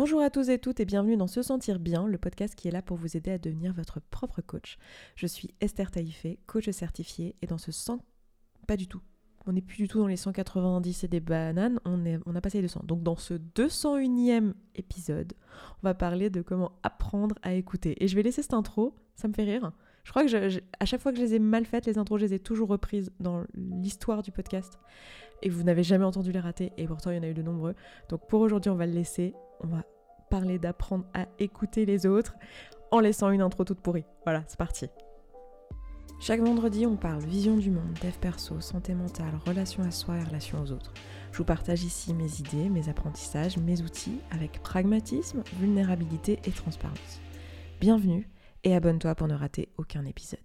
Bonjour à tous et toutes et bienvenue dans Se Sentir Bien, le podcast qui est là pour vous aider à devenir votre propre coach. Je suis Esther Taïfé, coach certifiée et dans ce 100... Pas du tout. On n'est plus du tout dans les 190 et des bananes, on, est, on a passé les 200. Donc dans ce 201e épisode, on va parler de comment apprendre à écouter. Et je vais laisser cette intro, ça me fait rire. Je crois que à chaque fois que je les ai mal faites, les intros, je les ai toujours reprises dans l'histoire du podcast. Et vous n'avez jamais entendu les rater, et pourtant il y en a eu de nombreux. Donc pour aujourd'hui, on va le laisser on va parler d'apprendre à écouter les autres en laissant une intro toute pourrie. Voilà, c'est parti. Chaque vendredi, on parle vision du monde, dev perso, santé mentale, relation à soi et relation aux autres. Je vous partage ici mes idées, mes apprentissages, mes outils avec pragmatisme, vulnérabilité et transparence. Bienvenue et abonne-toi pour ne rater aucun épisode.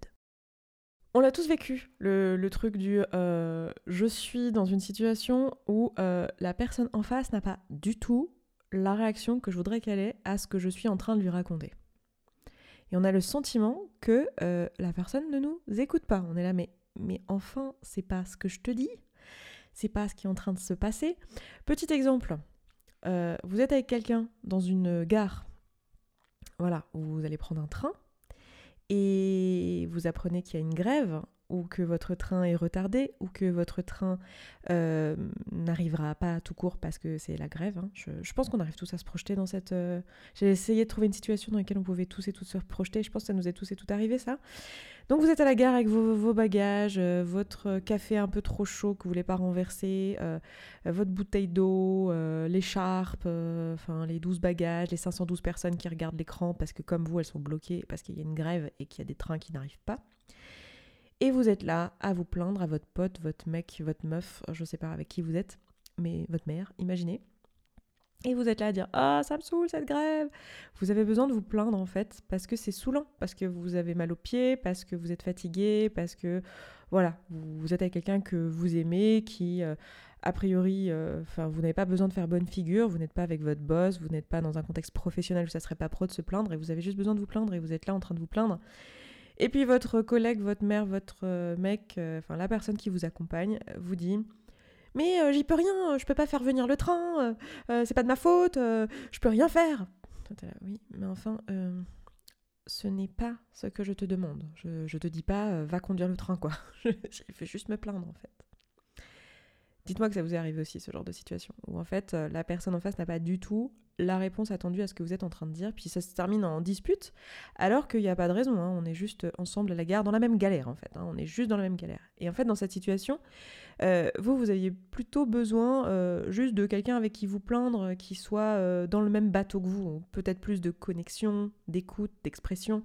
On l'a tous vécu, le, truc du euh, je suis dans une situation où euh, la personne en face n'a pas du tout la réaction que je voudrais qu'elle ait à ce que je suis en train de lui raconter. Et on a le sentiment que euh, la personne ne nous écoute pas. On est là, mais, mais enfin, c'est pas ce que je te dis, c'est pas ce qui est en train de se passer. Petit exemple, vous êtes avec quelqu'un dans une gare, voilà, vous allez prendre un train, et vous apprenez qu'il y a une grève ou que votre train est retardé, ou que votre train euh, n'arrivera pas tout court parce que c'est la grève. Hein. Je, pense qu'on arrive tous à se projeter dans cette... Euh, j'ai essayé de trouver une situation dans laquelle on pouvait tous et toutes se projeter. Je pense que ça nous est tous et toutes arrivé, ça. Donc vous êtes à la gare avec vos, bagages, euh, votre café un peu trop chaud que vous voulez pas renverser, votre bouteille d'eau, l'écharpe, enfin les 12 bagages, les 512 personnes qui regardent l'écran parce que comme vous, elles sont bloquées parce qu'il y a une grève et qu'il y a des trains qui n'arrivent pas. Et vous êtes là à vous plaindre à votre pote, votre mec, votre meuf, je sais pas avec qui vous êtes, mais votre mère, imaginez. Et vous êtes là à dire Ah, ça me saoule cette grève Vous avez besoin de vous plaindre en fait, parce que c'est saoulant, parce que vous avez mal aux pieds, parce que vous êtes fatigué, parce que voilà, vous, êtes avec quelqu'un que vous aimez, qui euh, a priori, euh, enfin, vous n'avez pas besoin de faire bonne figure, vous n'êtes pas avec votre boss, vous n'êtes pas dans un contexte professionnel où ça serait pas pro de se plaindre, et vous avez juste besoin de vous plaindre, et vous êtes là en train de vous plaindre. Et puis votre collègue, votre mère, votre euh, mec, euh, enfin la personne qui vous accompagne, euh, vous dit Mais j'y peux rien, je peux pas faire venir le train, c'est pas de ma faute, je peux rien faire. oui, mais enfin, ce n'est pas ce que je te demande. Je, je te dis pas va conduire le train, quoi. je fais juste me plaindre en fait. Dites-moi que ça vous est arrivé aussi, ce genre de situation, où en fait la personne en face n'a pas du tout la réponse attendue à ce que vous êtes en train de dire, puis ça se termine en dispute, alors qu'il n'y a pas de raison, hein. on est juste ensemble à la gare, dans la même galère en fait, hein. on est juste dans la même galère. Et en fait, dans cette situation, euh, vous, vous aviez plutôt besoin euh, juste de quelqu'un avec qui vous plaindre, qui soit euh, dans le même bateau que vous, peut-être plus de connexion, d'écoute, d'expression,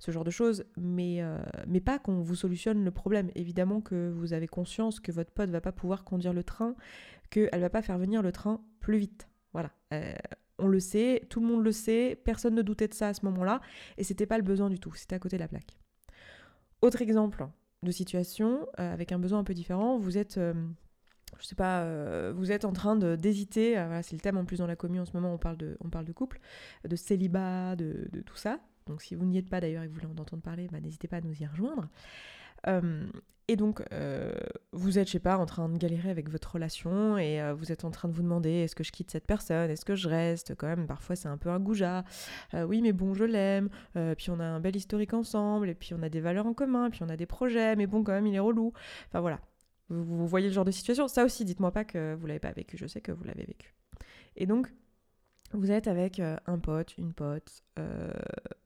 ce genre de choses, mais, mais pas qu'on vous solutionne le problème. Évidemment que vous avez conscience que votre pote va pas pouvoir conduire le train, qu'elle va pas faire venir le train plus vite. Voilà on le sait, tout le monde le sait, personne ne doutait de ça à ce moment-là, et c'était pas le besoin du tout, c'était à côté de la plaque. Autre exemple de situation euh, avec un besoin un peu différent, vous êtes, euh, je sais pas, euh, vous êtes en train d'hésiter, c'est le thème en plus dans la commune en ce moment, on parle de, on parle de couple, de célibat, de tout ça. Donc si vous n'y êtes pas d'ailleurs et que vous voulez en entendre parler, bah, n'hésitez pas à nous y rejoindre. Euh, et donc, euh, vous êtes, je sais pas, en train de galérer avec votre relation et euh, vous êtes en train de vous demander est-ce que je quitte cette personne, est-ce que je reste? Quand même, parfois c'est un peu un goujat. oui, mais bon, je l'aime. puis on a un bel historique ensemble et puis on a des valeurs en commun, puis on a des projets, mais bon, quand même, il est relou. Enfin voilà. Vous, vous voyez le genre de situation. Ça aussi, dites-moi pas que vous l'avez pas vécu. Je sais que vous l'avez vécu. Et donc, vous êtes avec un pote, une pote,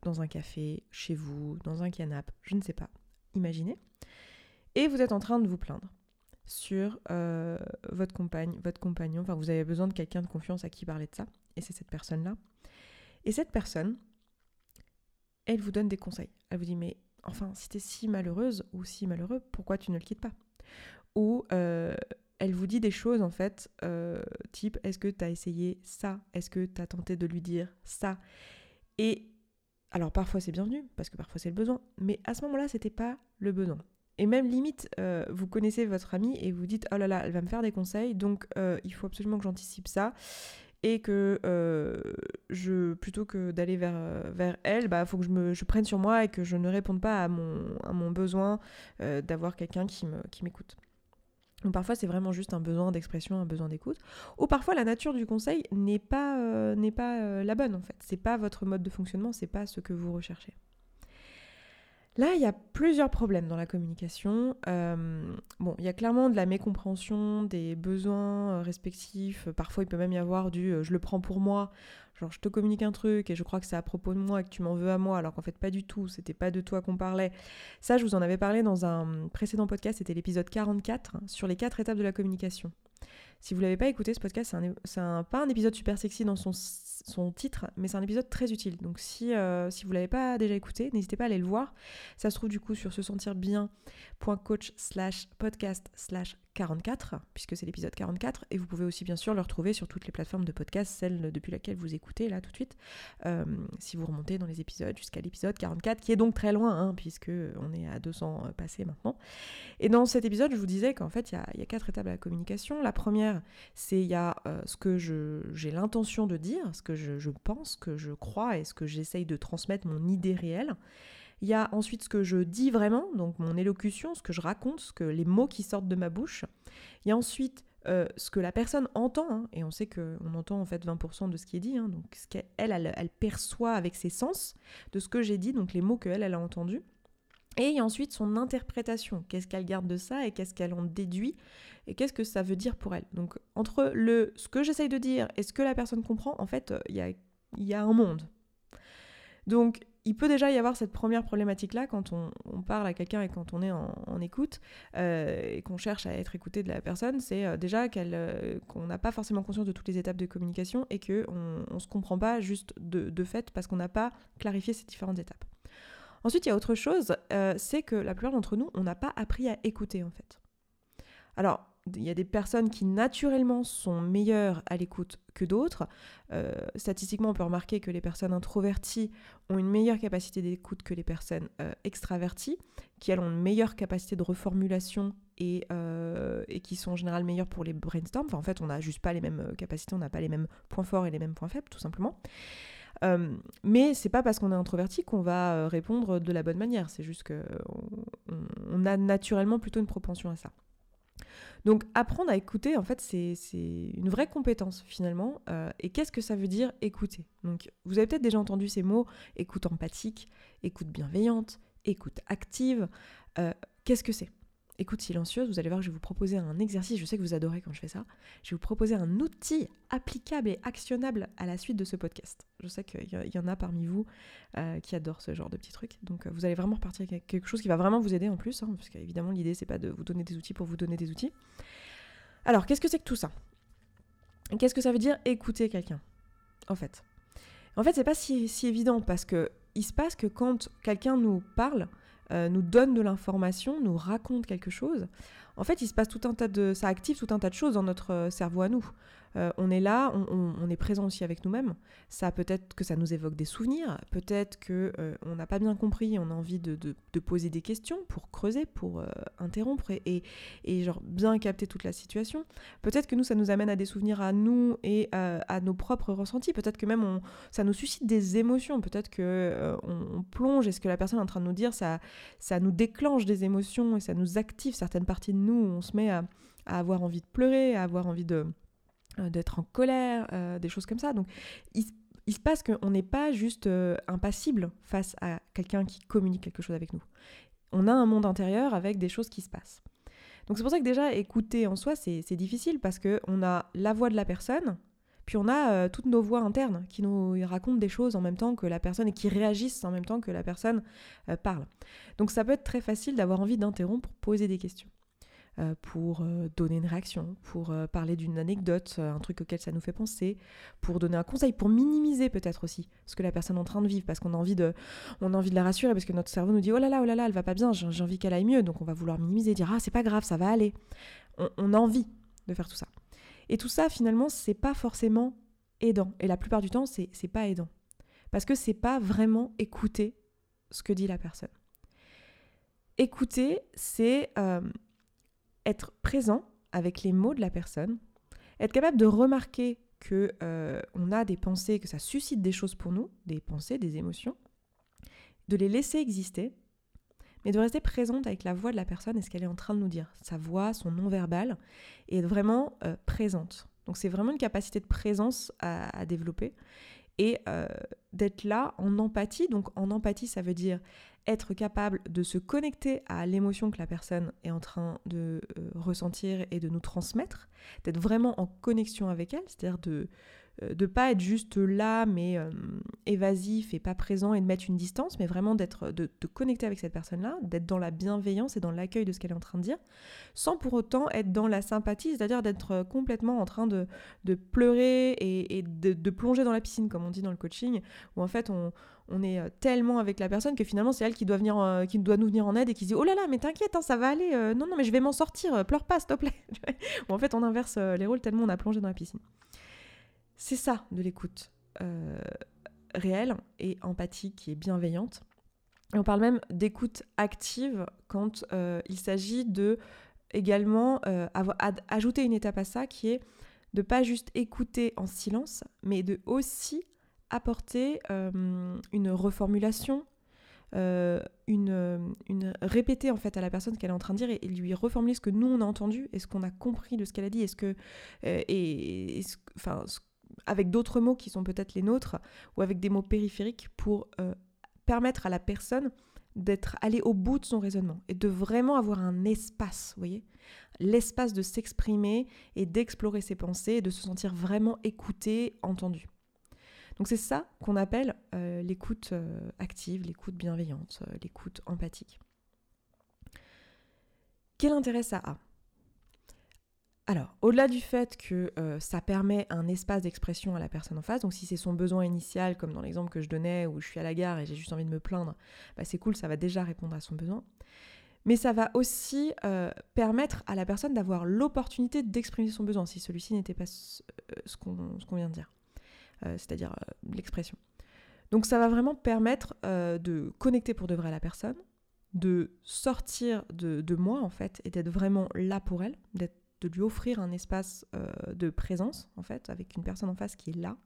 dans un café, chez vous, dans un canapé, je ne sais pas imaginez. Et vous êtes en train de vous plaindre sur euh, votre compagne, votre compagnon, enfin vous avez besoin de quelqu'un de confiance à qui parler de ça, et c'est cette personne-là. Et cette personne, elle vous donne des conseils. Elle vous dit, mais enfin, si t'es si malheureuse ou si malheureux, pourquoi tu ne le quittes pas? Ou euh, elle vous dit des choses, en fait, euh, type, est-ce que tu as essayé ça? Est-ce que tu as tenté de lui dire ça? Et alors parfois c'est bienvenu, parce que parfois c'est le besoin, mais à ce moment-là, c'était pas le besoin. Et même limite, euh, vous connaissez votre amie et vous dites oh là là, elle va me faire des conseils, donc il faut absolument que j'anticipe ça et que je plutôt que d'aller vers, elle, bah faut que je me prenne sur moi et que je ne réponde pas à mon, besoin d'avoir quelqu'un qui m'écoute. Donc parfois c'est vraiment juste un besoin d'expression, un besoin d'écoute. Ou parfois la nature du conseil n'est pas, euh, n'est euh, la bonne en fait. C'est pas votre mode de fonctionnement, c'est pas ce que vous recherchez. Là, il y a plusieurs problèmes dans la communication. Euh, bon, il y a clairement de la mécompréhension des besoins respectifs. Parfois, il peut même y avoir du je le prends pour moi genre je te communique un truc et je crois que c'est à propos de moi et que tu m'en veux à moi alors qu'en fait pas du tout, c'était pas de toi qu'on parlait. Ça, je vous en avais parlé dans un précédent podcast, c'était l'épisode 44 sur les quatre étapes de la communication. Si vous l'avez pas écouté, ce podcast, c'est pas un épisode super sexy dans son, son titre, mais c'est un épisode très utile. Donc si, euh, si vous l'avez pas déjà écouté, n'hésitez pas à aller le voir. Ça se trouve du coup sur se sentir bien.coach slash podcast slash 44, puisque c'est l'épisode 44, et vous pouvez aussi bien sûr le retrouver sur toutes les plateformes de podcast, celle depuis laquelle vous écoutez là tout de suite, euh, si vous remontez dans les épisodes jusqu'à l'épisode 44, qui est donc très loin, hein, puisque on est à 200 euh, passés maintenant. Et dans cet épisode, je vous disais qu'en fait, il y, a, quatre étapes à la communication. La première, c'est il y a euh, ce que j'ai l'intention de dire, ce que je, pense, que je crois, et ce que j'essaye de transmettre, mon idée réelle. Il y a ensuite ce que je dis vraiment, donc mon élocution, ce que je raconte, ce que les mots qui sortent de ma bouche. Il y a ensuite euh, ce que la personne entend, hein, et on sait qu'on entend en fait 20% de ce qui est dit, hein, donc ce qu'elle elle, elle, perçoit avec ses sens de ce que j'ai dit, donc les mots qu'elle elle a entendus. Et ensuite son interprétation, qu'est-ce qu'elle garde de ça et qu'est-ce qu'elle en déduit et qu'est-ce que ça veut dire pour elle? Donc entre le ce que j'essaye de dire et ce que la personne comprend, en fait, il y a, y a un monde. Donc il peut déjà y avoir cette première problématique-là quand on, parle à quelqu'un et quand on est en, écoute euh, et qu'on cherche à être écouté de la personne, c'est euh, déjà euh, qu'on n'a pas forcément conscience de toutes les étapes de communication et qu'on ne se comprend pas juste de, fait parce qu'on n'a pas clarifié ces différentes étapes. Ensuite, il y a autre chose, c'est que la plupart d'entre nous, on n'a pas appris à écouter en fait. Alors, il y a des personnes qui naturellement sont meilleures à l'écoute que d'autres. Euh, statistiquement, on peut remarquer que les personnes introverties ont une meilleure capacité d'écoute que les personnes euh, extraverties, qui elles ont une meilleure capacité de reformulation et, euh, qui sont en général meilleures pour les brainstorms. En fait, on n'a juste pas les mêmes capacités, on n'a pas les mêmes points forts et les mêmes points faibles, tout simplement. Mais c'est pas parce qu'on est introverti qu'on va répondre de la bonne manière. C'est juste qu'on on a naturellement plutôt une propension à ça. Donc apprendre à écouter, en fait, c'est une vraie compétence finalement. Euh, et qu'est-ce que ça veut dire écouter? Donc vous avez peut-être déjà entendu ces mots écoute empathique, écoute bienveillante, écoute active. Euh, qu'est-ce que c'est? Écoute silencieuse, vous allez voir je vais vous proposer un exercice, je sais que vous adorez quand je fais ça, je vais vous proposer un outil applicable et actionnable à la suite de ce podcast. Je sais qu'il y en a parmi vous euh, qui adorent ce genre de petits trucs, donc euh, vous allez vraiment repartir avec quelque chose qui va vraiment vous aider en plus, hein, parce qu'évidemment l'idée c'est pas de vous donner des outils pour vous donner des outils. Alors qu'est-ce que c'est que tout ça? Qu'est-ce que ça veut dire écouter quelqu'un En fait? En fait, c'est pas si, si évident parce que il se passe que quand quelqu'un nous parle, euh, nous donne de l'information, nous raconte quelque chose, en fait, il se passe tout un tas de, ça active tout un tas de choses dans notre euh, cerveau à nous. Euh, on est là, on, est présent aussi avec nous-mêmes. Ça peut-être que ça nous évoque des souvenirs, peut-être que euh, on n'a pas bien compris, on a envie de, poser des questions pour creuser, pour interrompre et, genre bien capter toute la situation. Peut-être que nous, ça nous amène à des souvenirs à nous et à, nos propres ressentis. Peut-être que même ça nous suscite des émotions. Peut-être que on, plonge et ce que la personne est en train de nous dire, ça, ça nous déclenche des émotions et ça nous active certaines parties de nous. on se met à avoir envie de pleurer, à avoir envie de euh, d'être en colère, euh, des choses comme ça. Donc il, se passe qu'on n'est pas juste euh, impassible face à quelqu'un qui communique quelque chose avec nous. On a un monde intérieur avec des choses qui se passent. Donc c'est pour ça que déjà écouter en soi c'est difficile parce qu'on a la voix de la personne, puis on a toutes nos voix internes qui nous racontent des choses en même temps que la personne et qui réagissent en même temps que la personne parle. Donc ça peut être très facile d'avoir envie d'interrompre pour poser des questions. Euh, pour euh, donner une réaction, pour euh, parler d'une anecdote, un truc auquel ça nous fait penser, pour donner un conseil, pour minimiser peut-être aussi ce que la personne est en train de vivre, parce qu'on a envie de, a envie de la rassurer, parce que notre cerveau nous dit oh là là, oh là là, elle va pas bien, j'ai envie qu'elle aille mieux, donc on va vouloir minimiser, dire ah c'est pas grave, ça va aller. On, a envie de faire tout ça. Et tout ça finalement c'est pas forcément aidant, et la plupart du temps c'est pas aidant, parce que c'est pas vraiment écouter ce que dit la personne. Écouter, c'est être présent avec les mots de la personne, être capable de remarquer que euh, on a des pensées, que ça suscite des choses pour nous, des pensées, des émotions, de les laisser exister, mais de rester présente avec la voix de la personne et ce qu'elle est en train de nous dire, sa voix, son non-verbal, et être vraiment euh, présente. Donc c'est vraiment une capacité de présence à, développer et euh, d'être là en empathie. Donc en empathie, ça veut dire être capable de se connecter à l'émotion que la personne est en train de euh, ressentir et de nous transmettre, d'être vraiment en connexion avec elle, c'est-à-dire de de pas être juste là mais euh, évasif et pas présent et de mettre une distance, mais vraiment d'être de te connecter avec cette personne-là, d'être dans la bienveillance et dans l'accueil de ce qu'elle est en train de dire, sans pour autant être dans la sympathie, c'est-à-dire d'être euh, complètement en train de, de pleurer et, de, plonger dans la piscine, comme on dit dans le coaching, où en fait on, est tellement avec la personne que finalement c'est elle qui doit, venir, qui doit nous venir en aide et qui dit oh là là mais t'inquiète hein, ça va aller non non mais je vais m'en sortir pleure pas s'il te plaît en fait on inverse les rôles tellement on a plongé dans la piscine c'est ça de l'écoute euh, réelle et empathique et bienveillante. on parle même d'écoute active quand euh, il s'agit de également euh, ajouter une étape à ça qui est de pas juste écouter en silence, mais de aussi apporter une reformulation, une, une, répéter en fait à la personne ce qu'elle est en train de dire et, lui reformuler ce que nous on a entendu et ce qu'on a compris de ce qu'elle a dit, est-ce que avec d'autres mots qui sont peut-être les nôtres, ou avec des mots périphériques pour euh, permettre à la personne d'être allée au bout de son raisonnement et de vraiment avoir un espace, vous voyez L'espace de s'exprimer et d'explorer ses pensées et de se sentir vraiment écouté, entendu. Donc c'est ça qu'on appelle euh, l'écoute euh, active, l'écoute bienveillante, l'écoute empathique. Quel intérêt ça a? Alors, au-delà du fait que euh, ça permet un espace d'expression à la personne en face, donc si c'est son besoin initial, comme dans l'exemple que je donnais où je suis à la gare et j'ai juste envie de me plaindre, bah c'est cool, ça va déjà répondre à son besoin. Mais ça va aussi euh, permettre à la personne d'avoir l'opportunité d'exprimer son besoin, si celui-ci n'était pas ce, euh, qu'on vient de dire, c'est-à-dire l'expression. Donc ça va vraiment permettre de connecter pour de vrai à la personne, de sortir de, de moi en fait, et d'être vraiment là pour elle, d'être de lui offrir un espace euh, de présence, en fait, avec une personne en face qui est là.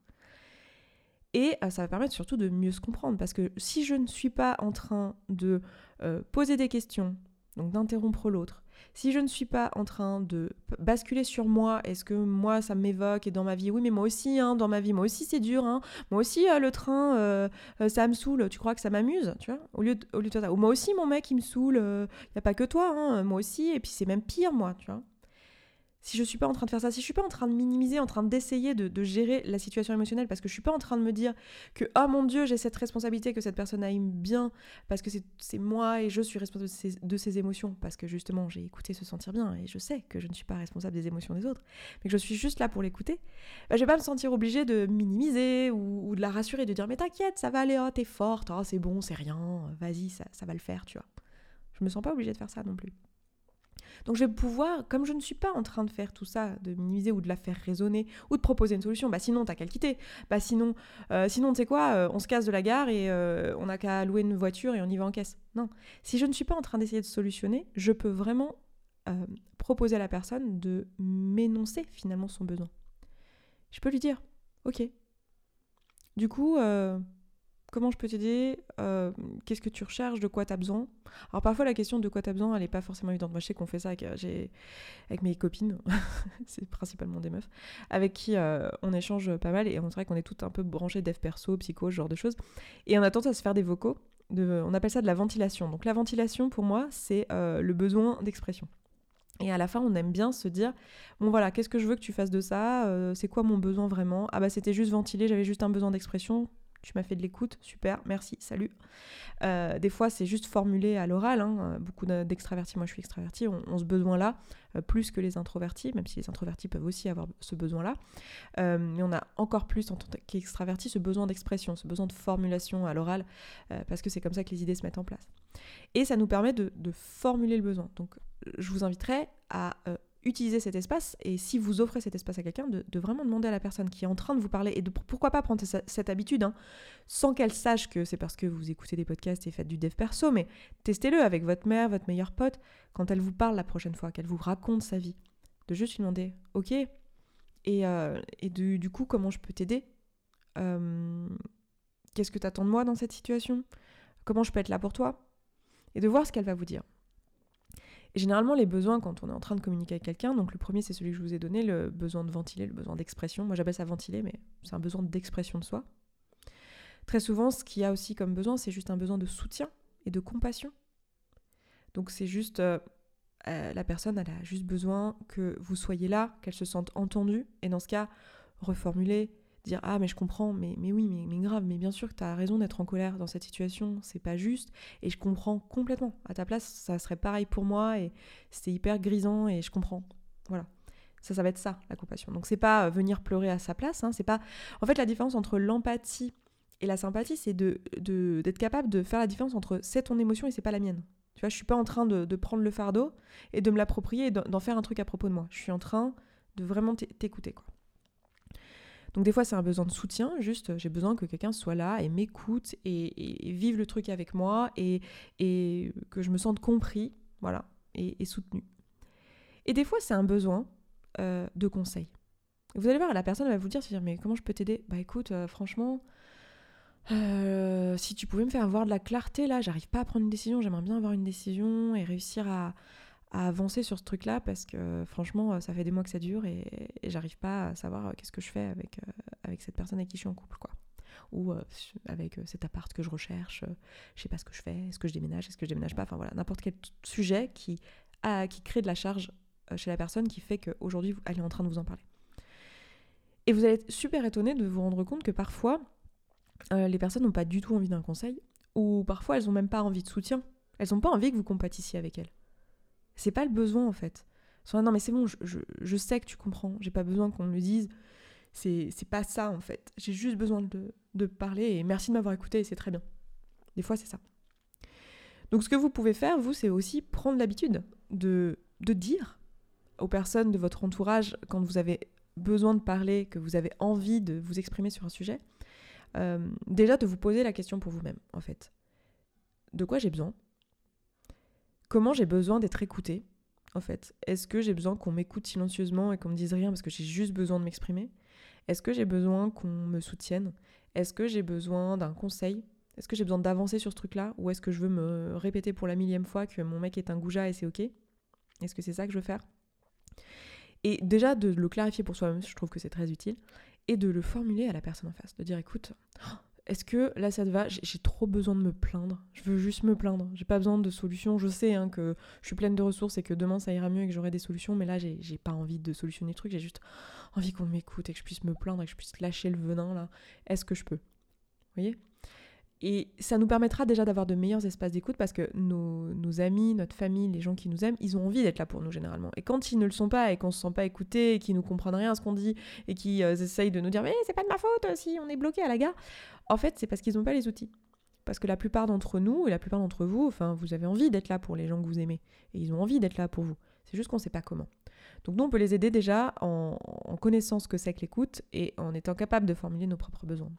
Et euh, ça va permettre surtout de mieux se comprendre, parce que si je ne suis pas en train de euh, poser des questions, donc d'interrompre l'autre, si je ne suis pas en train de basculer sur moi, est-ce que moi ça m'évoque et dans ma vie, oui mais moi aussi, hein, dans ma vie, moi aussi c'est dur, hein, moi aussi le train, ça me saoule, tu crois que ça m'amuse, tu vois, au lieu de, au lieu de ça, ou moi aussi mon mec il me saoule, il n'y a pas que toi, hein, moi aussi, et puis c'est même pire moi, tu vois? Si je suis pas en train de faire ça, si je suis pas en train de minimiser, en train d'essayer de, gérer la situation émotionnelle, parce que je suis pas en train de me dire que oh mon dieu j'ai cette responsabilité que cette personne aille bien, parce que c'est moi et je suis responsable de ses, émotions, parce que justement j'ai écouté se sentir bien et je sais que je ne suis pas responsable des émotions des autres, mais que je suis juste là pour l'écouter, bah, je vais pas me sentir obligée de minimiser ou, de la rassurer, de dire mais t'inquiète ça va aller, oh t'es forte, oh c'est bon, c'est rien, vas-y ça, va le faire, tu vois. Je me sens pas obligée de faire ça non plus. Donc je vais pouvoir, comme je ne suis pas en train de faire tout ça, de minimiser ou de la faire raisonner ou de proposer une solution, bah sinon t'as qu'à le quitter. Bah sinon, euh, sinon tu sais quoi, euh, on se casse de la gare et euh, on n'a qu'à louer une voiture et on y va en caisse. Non. Si je ne suis pas en train d'essayer de solutionner, je peux vraiment proposer à la personne de m'énoncer finalement son besoin. Je peux lui dire, ok. Du coup, Comment je peux t'aider euh, Qu'est-ce que tu recherches De quoi tu as besoin Alors parfois la question de quoi tu as besoin, elle n'est pas forcément évidente. Moi je sais qu'on fait ça avec, euh, mes copines, c'est principalement des meufs, avec qui euh, on échange pas mal et on dirait qu'on est tout un peu branchés dev perso, psycho, ce genre de choses. Et on a tendance à se faire des vocaux, on appelle ça de la ventilation. Donc la ventilation pour moi c'est le besoin d'expression. Et à la fin, on aime bien se dire bon voilà, qu'est-ce que je veux que tu fasses de ça C'est quoi mon besoin vraiment? Ah bah c'était juste ventiler, j'avais juste un besoin d'expression tu m'as fait de l'écoute, super, merci, salut. Euh, des fois, c'est juste formulé à l'oral. Hein, beaucoup d'extravertis, moi je suis extraverti, ont, ce besoin-là, euh, plus que les introvertis, même si les introvertis peuvent aussi avoir ce besoin-là. Euh, mais on a encore plus en tant qu'extraverti ce besoin d'expression, ce besoin de formulation à l'oral, parce que c'est comme ça que les idées se mettent en place. Et ça nous permet de formuler le besoin. Donc, je vous inviterai à utiliser cet espace et si vous offrez cet espace à quelqu'un, de, vraiment demander à la personne qui est en train de vous parler et de pourquoi pas prendre cette habitude hein, sans qu'elle sache que c'est parce que vous écoutez des podcasts et faites du dev perso, mais testez-le avec votre mère, votre meilleur pote, quand elle vous parle la prochaine fois, qu'elle vous raconte sa vie, de juste lui demander ok et, euh, et du, coup comment je peux t'aider euh, Qu'est-ce que tu attends de moi dans cette situation Comment je peux être là pour toi et de voir ce qu'elle va vous dire. Généralement, les besoins, quand on est en train de communiquer avec quelqu'un, donc le premier, c'est celui que je vous ai donné, le besoin de ventiler, le besoin d'expression. Moi, j'appelle ça ventiler, mais c'est un besoin d'expression de soi. Très souvent, ce qu'il y a aussi comme besoin, c'est juste un besoin de soutien et de compassion. Donc, c'est juste. Euh, euh, la personne, elle a juste besoin que vous soyez là, qu'elle se sente entendue. Et dans ce cas, reformuler, dire ah mais je comprends mais, mais oui mais, mais grave mais bien sûr que tu as raison d'être en colère dans cette situation c'est pas juste et je comprends complètement. À ta place ça serait pareil pour moi et c'est hyper grisant et je comprends. Voilà. Ça ça va être ça la compassion. Donc c'est pas euh, venir pleurer à sa place hein, c'est pas en fait la différence entre l'empathie et la sympathie c'est de d'être capable de faire la différence entre c'est ton émotion et c'est pas la mienne. Tu vois je suis pas en train de, de prendre le fardeau et de me l'approprier et d'en faire un truc à propos de moi. Je suis en train de vraiment t'écouter quoi donc des fois c'est un besoin de soutien, juste j'ai besoin que quelqu'un soit là et m'écoute et, vive le truc avec moi et, que je me sente compris, voilà, et, soutenu. Et des fois c'est un besoin euh, de conseil. Vous allez voir, la personne va vous dire, mais comment je peux t'aider? Bah écoute, euh, franchement, euh, si tu pouvais me faire avoir de la clarté là, j'arrive pas à prendre une décision, j'aimerais bien avoir une décision et réussir à, à avancer sur ce truc-là parce que franchement, ça fait des mois que ça dure et, j'arrive pas à savoir euh, qu'est-ce que je fais avec, euh, avec cette personne avec qui je suis en couple, quoi. Ou euh, avec cet appart que je recherche, je sais pas ce que je fais, est-ce que je déménage, est-ce que je déménage pas, enfin voilà, n'importe quel sujet qui, a, qui crée de la charge chez la personne qui fait qu'aujourd'hui, elle est en train de vous en parler. Et vous allez être super étonné de vous rendre compte que parfois, les personnes n'ont pas du tout envie d'un conseil, ou parfois elles n'ont même pas envie de soutien. Elles n'ont pas envie que vous compatissiez avec elles. C'est pas le besoin en fait. non mais c'est bon, je, sais que tu comprends, j'ai pas besoin qu'on me le dise. C'est pas ça en fait. J'ai juste besoin de, parler et merci de m'avoir écouté c'est très bien. Des fois c'est ça. Donc ce que vous pouvez faire, vous, c'est aussi prendre l'habitude de, de dire aux personnes de votre entourage quand vous avez besoin de parler, que vous avez envie de vous exprimer sur un sujet, euh, déjà de vous poser la question pour vous-même, en fait. De quoi j'ai besoin? Comment j'ai besoin d'être écoutée, en fait? Est-ce que j'ai besoin qu'on m'écoute silencieusement et qu'on me dise rien parce que j'ai juste besoin de m'exprimer? Est-ce que j'ai besoin qu'on me soutienne? Est-ce que j'ai besoin d'un conseil? Est-ce que j'ai besoin d'avancer sur ce truc-là? Ou est-ce que je veux me répéter pour la millième fois que mon mec est un goujat et c'est ok? Est-ce que c'est ça que je veux faire? Et déjà de le clarifier pour soi-même, je trouve que c'est très utile. Et de le formuler à la personne en face. De dire écoute, est-ce que là ça te va? J'ai trop besoin de me plaindre. Je veux juste me plaindre. J'ai pas besoin de solutions. Je sais hein, que je suis pleine de ressources et que demain ça ira mieux et que j'aurai des solutions, mais là j'ai pas envie de solutionner le truc. J'ai juste envie qu'on m'écoute et que je puisse me plaindre et que je puisse lâcher le venin là. Est-ce que je peux? Vous voyez? Et ça nous permettra déjà d'avoir de meilleurs espaces d'écoute parce que nos, amis, notre famille, les gens qui nous aiment, ils ont envie d'être là pour nous généralement. Et quand ils ne le sont pas et qu'on se sent pas écouté et qu'ils nous comprennent rien à ce qu'on dit et qu'ils euh, essayent de nous dire mais c'est pas de ma faute si on est bloqué à la gare, en fait c'est parce qu'ils n'ont pas les outils. Parce que la plupart d'entre nous et la plupart d'entre vous, enfin vous avez envie d'être là pour les gens que vous aimez et ils ont envie d'être là pour vous. C'est juste qu'on ne sait pas comment. Donc nous on peut les aider déjà en, en connaissant ce que c'est que l'écoute et en étant capable de formuler nos propres besoins.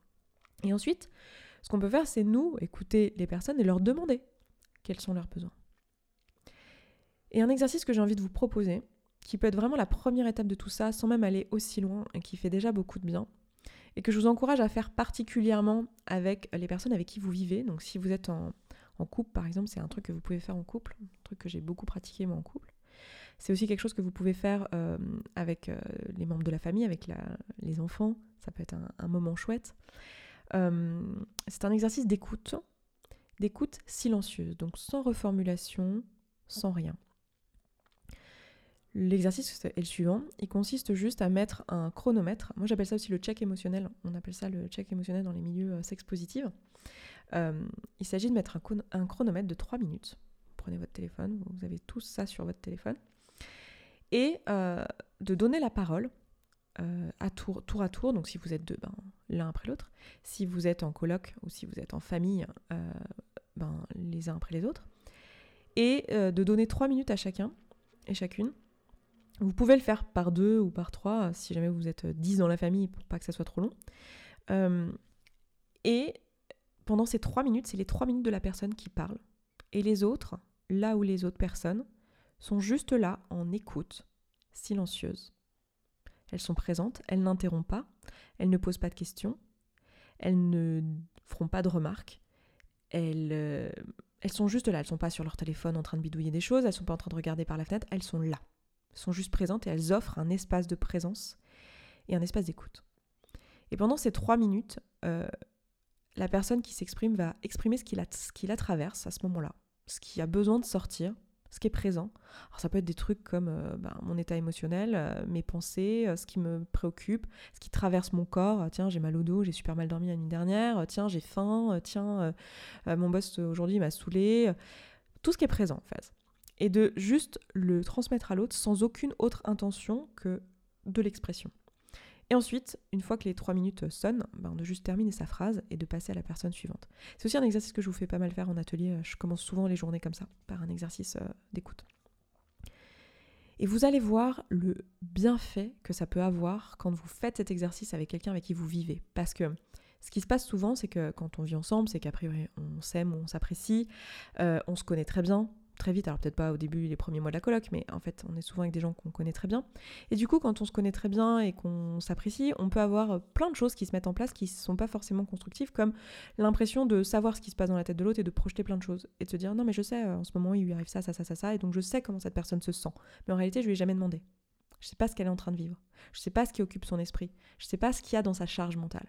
Et ensuite, ce qu'on peut faire, c'est nous écouter les personnes et leur demander quels sont leurs besoins. Et un exercice que j'ai envie de vous proposer, qui peut être vraiment la première étape de tout ça, sans même aller aussi loin, et qui fait déjà beaucoup de bien, et que je vous encourage à faire particulièrement avec les personnes avec qui vous vivez. Donc si vous êtes en, couple, par exemple, c'est un truc que vous pouvez faire en couple, un truc que j'ai beaucoup pratiqué moi en couple. C'est aussi quelque chose que vous pouvez faire euh, avec euh, les membres de la famille, avec les enfants. Ça peut être un moment chouette. Euh, c'est un exercice d'écoute, d'écoute silencieuse, donc sans reformulation, sans rien. L'exercice est le suivant, il consiste juste à mettre un chronomètre, moi j'appelle ça aussi le check émotionnel, on appelle ça le check émotionnel dans les milieux euh, sex positifs. Euh, il s'agit de mettre un, chronomètre de 3 minutes. Vous prenez votre téléphone, vous avez tout ça sur votre téléphone, et de donner la parole euh, à tour, à tour, donc si vous êtes deux, ben, l'un après l'autre. Si vous êtes en coloc ou si vous êtes en famille, euh, ben, les uns après les autres. Et euh, de donner trois minutes à chacun et chacune. Vous pouvez le faire par deux ou par trois, si jamais vous êtes dix dans la famille, pour pas que ça soit trop long. et pendant ces trois minutes, c'est les trois minutes de la personne qui parle. Et les autres, là où les autres personnes, sont juste là en écoute, silencieuse elles sont présentes, elles n'interrompent pas, elles ne posent pas de questions, elles ne feront pas de remarques, elles, euh, elles sont juste là, elles sont pas sur leur téléphone en train de bidouiller des choses, elles sont pas en train de regarder par la fenêtre, elles sont là. Elles sont juste présentes et elles offrent un espace de présence et un espace d'écoute. Et pendant ces trois minutes, euh, la personne qui s'exprime va exprimer ce ce qui la traverse à ce moment-là, ce qui a besoin de sortir, ce qui est présent. Alors ça peut être des trucs comme euh, ben, mon état émotionnel, euh, mes pensées, euh, ce qui me préoccupe, ce qui traverse mon corps. tiens, j'ai mal au dos, j'ai super mal dormi la nuit dernière. tiens, j'ai faim. tiens, mon boss aujourd'hui m'a saoulé. Tout ce qui est présent en fait. Et de juste le transmettre à l'autre sans aucune autre intention que de l'expression. Et ensuite, une fois que les trois minutes sonnent, ben de juste terminer sa phrase et de passer à la personne suivante. C'est aussi un exercice que je vous fais pas mal faire en atelier. Je commence souvent les journées comme ça, par un exercice euh, d'écoute. Et vous allez voir le bienfait que ça peut avoir quand vous faites cet exercice avec quelqu'un avec qui vous vivez. Parce que ce qui se passe souvent, c'est que quand on vit ensemble, c'est qu'a priori on s'aime, on s'apprécie, euh, on se connaît très bien, très vite, alors peut-être pas au début, les premiers mois de la coloc, mais en fait, on est souvent avec des gens qu'on connaît très bien. Et du coup, quand on se connaît très bien et qu'on s'apprécie, on peut avoir euh, plein de choses qui se mettent en place qui ne sont pas forcément constructives, comme l'impression de savoir ce qui se passe dans la tête de l'autre et de projeter plein de choses. Et de se dire, non, mais je sais, euh, en ce moment, il lui arrive ça, ça, ça, ça, ça, et donc je sais comment cette personne se sent. Mais en réalité, je lui ai jamais demandé. Je sais pas ce qu'elle est en train de vivre. Je sais pas ce qui occupe son esprit. Je sais pas ce qu'il y a dans sa charge mentale.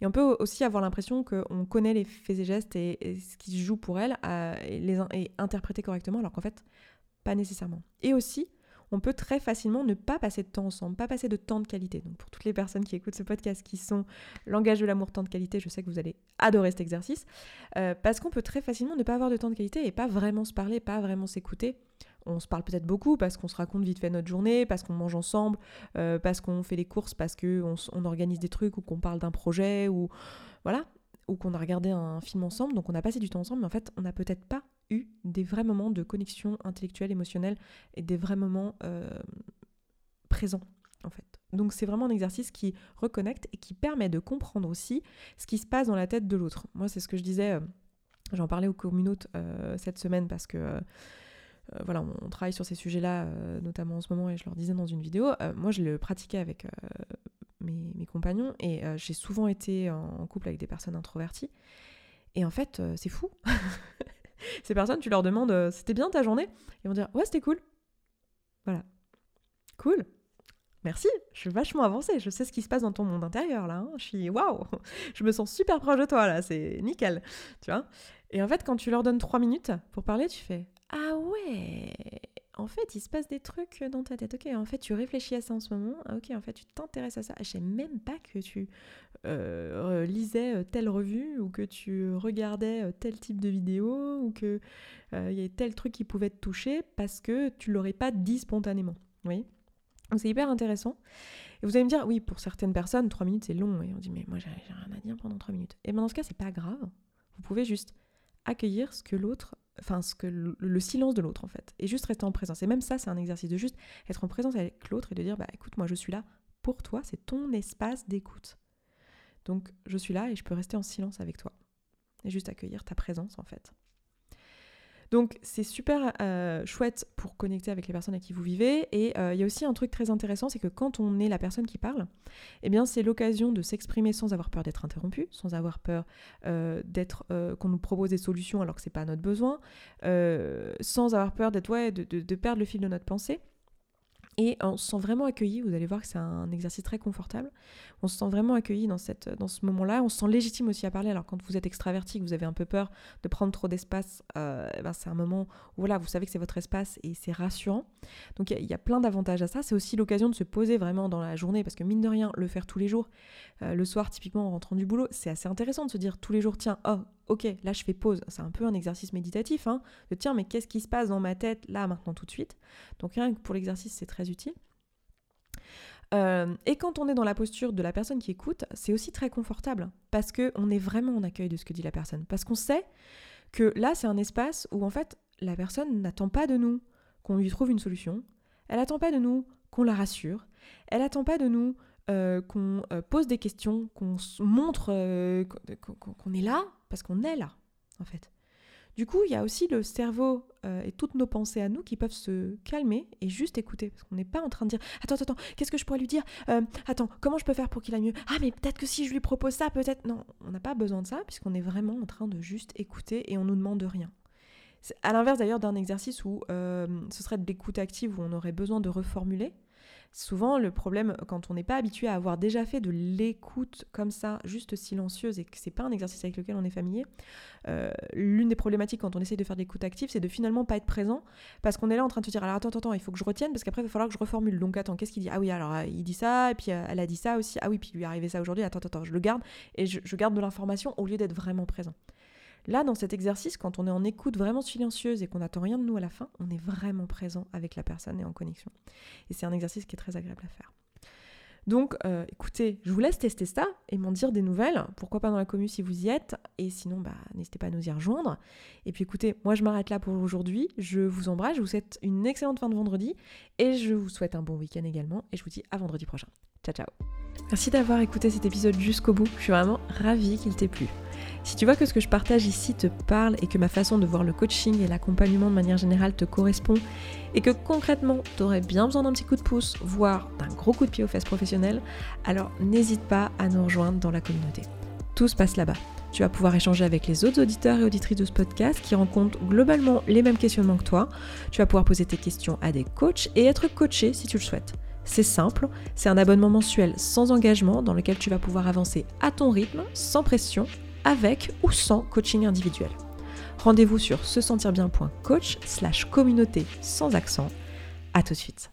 Et on peut aussi avoir l'impression qu'on connaît les faits et gestes et, ce qui se joue pour elle et, les, et interpréter correctement, alors qu'en fait, pas nécessairement. Et aussi, on peut très facilement ne pas passer de temps ensemble, pas passer de temps de qualité. Donc pour toutes les personnes qui écoutent ce podcast, qui sont langage de l'amour, temps de qualité, je sais que vous allez adorer cet exercice, euh, parce qu'on peut très facilement ne pas avoir de temps de qualité et pas vraiment se parler, pas vraiment s'écouter on se parle peut-être beaucoup parce qu'on se raconte vite fait notre journée, parce qu'on mange ensemble, euh, parce qu'on fait les courses, parce qu'on on organise des trucs ou qu'on parle d'un projet ou voilà, ou qu'on a regardé un film ensemble, donc on a passé du temps ensemble, mais en fait on n'a peut-être pas eu des vrais moments de connexion intellectuelle, émotionnelle et des vrais moments euh, présents en fait. Donc c'est vraiment un exercice qui reconnecte et qui permet de comprendre aussi ce qui se passe dans la tête de l'autre. Moi c'est ce que je disais, euh, j'en parlais au communautes cette semaine parce que euh, voilà, on, travaille sur ces sujets-là, euh, notamment en ce moment, et je leur disais dans une vidéo, euh, moi je le pratiquais avec mes, compagnons, et j'ai souvent été en, couple avec des personnes introverties, et en fait, c'est fou. Ces personnes, tu leur demandes, c'était bien ta journée? Ils vont dire, ouais, c'était cool. Voilà. Cool. Merci, je suis vachement avancée, je sais ce qui se passe dans ton monde intérieur là, hein. je suis waouh, je me sens super proche de toi là, c'est nickel, tu vois? Et en fait, quand tu leur donnes trois minutes pour parler, tu fais ah ouais en fait, il se passe des trucs dans ta tête. Ok, en fait, tu réfléchis à ça en ce moment. Ah, ok, en fait, tu t'intéresses à ça. Je sais même pas que tu euh, lisais euh, telle revue ou que tu regardais euh, tel type de vidéo ou que il y a tel truc qui pouvait te toucher parce que tu l'aurais pas dit spontanément. Oui. C'est hyper intéressant. Et vous allez me dire, oui, pour certaines personnes, trois minutes c'est long. Et on dit, mais moi j'ai rien à dire pendant trois minutes. Et bien dans ce cas, c'est pas grave. Vous pouvez juste accueillir ce que l'autre enfin ce que le, silence de l'autre en fait, et juste rester en présence. Et même ça, c'est un exercice de juste être en présence avec l'autre et de dire bah écoute, moi je suis là pour toi, c'est ton espace d'écoute. Donc je suis là et je peux rester en silence avec toi et juste accueillir ta présence en fait. Donc c'est super euh, chouette pour connecter avec les personnes à qui vous vivez. Et euh, il y a aussi un truc très intéressant, c'est que quand on est la personne qui parle, eh bien c'est l'occasion de s'exprimer sans avoir peur d'être interrompu, sans avoir peur euh, d'être qu'on nous propose des solutions alors que c'est pas notre besoin, sans avoir peur d'être ouais, de, perdre le fil de notre pensée. Et on se sent vraiment accueilli, vous allez voir que c'est un exercice très confortable. On se sent vraiment accueilli dans, cette, dans ce moment-là. On se sent légitime aussi à parler. Alors quand vous êtes extraverti, que vous avez un peu peur de prendre trop d'espace, euh, eh ben c'est un moment où voilà, vous savez que c'est votre espace et c'est rassurant. Donc il y, a plein d'avantages à ça. C'est aussi l'occasion de se poser vraiment dans la journée parce que mine de rien, le faire tous les jours, euh, le soir typiquement en rentrant du boulot, c'est assez intéressant de se dire tous les jours, tiens, oh ok, là je fais pause. C'est un peu un exercice méditatif, hein, de tiens, mais qu'est-ce qui se passe dans ma tête là, maintenant, tout de suite? Donc rien que pour l'exercice, c'est très utile. Euh, et quand on est dans la posture de la personne qui écoute, c'est aussi très confortable parce qu'on est vraiment en accueil de ce que dit la personne. Parce qu'on sait que là, c'est un espace où en fait, la personne n'attend pas de nous qu'on lui trouve une solution. Elle n'attend pas de nous qu'on la rassure. Elle n'attend pas de nous euh, qu'on euh, pose des questions, qu'on montre qu'on est là, parce qu'on est là, en fait. Du coup, il y a aussi le cerveau euh, et toutes nos pensées à nous qui peuvent se calmer et juste écouter. Parce qu'on n'est pas en train de dire Attends, attends, qu'est-ce que je pourrais lui dire? Euh, Attends, comment je peux faire pour qu'il aille mieux? Ah, mais peut-être que si je lui propose ça, peut-être. Non, on n'a pas besoin de ça, puisqu'on est vraiment en train de juste écouter et on nous demande rien. À l'inverse d'ailleurs d'un exercice où euh, ce serait de l'écoute active, où on aurait besoin de reformuler. Souvent, le problème, quand on n'est pas habitué à avoir déjà fait de l'écoute comme ça, juste silencieuse, et que c'est pas un exercice avec lequel on est familier, euh, l'une des problématiques quand on essaye de faire de l'écoute active, c'est de finalement pas être présent, parce qu'on est là en train de se dire, alors attends, attends, il faut que je retienne, parce qu'après, il va falloir que je reformule. Donc attends, qu'est-ce qu'il dit? Ah oui, alors euh, il dit ça, et puis euh, elle a dit ça aussi, ah oui, puis il lui est arrivé ça aujourd'hui, attends, attends, je le garde, et je garde de l'information au lieu d'être vraiment présent. Là, dans cet exercice, quand on est en écoute vraiment silencieuse et qu'on n'attend rien de nous à la fin, on est vraiment présent avec la personne et en connexion. Et c'est un exercice qui est très agréable à faire. Donc, euh, écoutez, je vous laisse tester ça et m'en dire des nouvelles. Pourquoi pas dans la commune si vous y êtes. Et sinon, bah, n'hésitez pas à nous y rejoindre. Et puis écoutez, moi je m'arrête là pour aujourd'hui. Je vous embrasse, je vous souhaite une excellente fin de vendredi. Et je vous souhaite un bon week-end également. Et je vous dis à vendredi prochain. Ciao, ciao. Merci d'avoir écouté cet épisode jusqu'au bout. Je suis vraiment ravie qu'il t'ait plu. Si tu vois que ce que je partage ici te parle et que ma façon de voir le coaching et l'accompagnement de manière générale te correspond et que concrètement tu aurais bien besoin d'un petit coup de pouce, voire d'un gros coup de pied aux fesses professionnelles, alors n'hésite pas à nous rejoindre dans la communauté. Tout se passe là-bas. Tu vas pouvoir échanger avec les autres auditeurs et auditrices de ce podcast qui rencontrent globalement les mêmes questionnements que toi. Tu vas pouvoir poser tes questions à des coachs et être coaché si tu le souhaites. C'est simple, c'est un abonnement mensuel sans engagement dans lequel tu vas pouvoir avancer à ton rythme, sans pression avec ou sans coaching individuel. Rendez-vous sur se sentir bien.coach slash communauté sans accent. À tout de suite.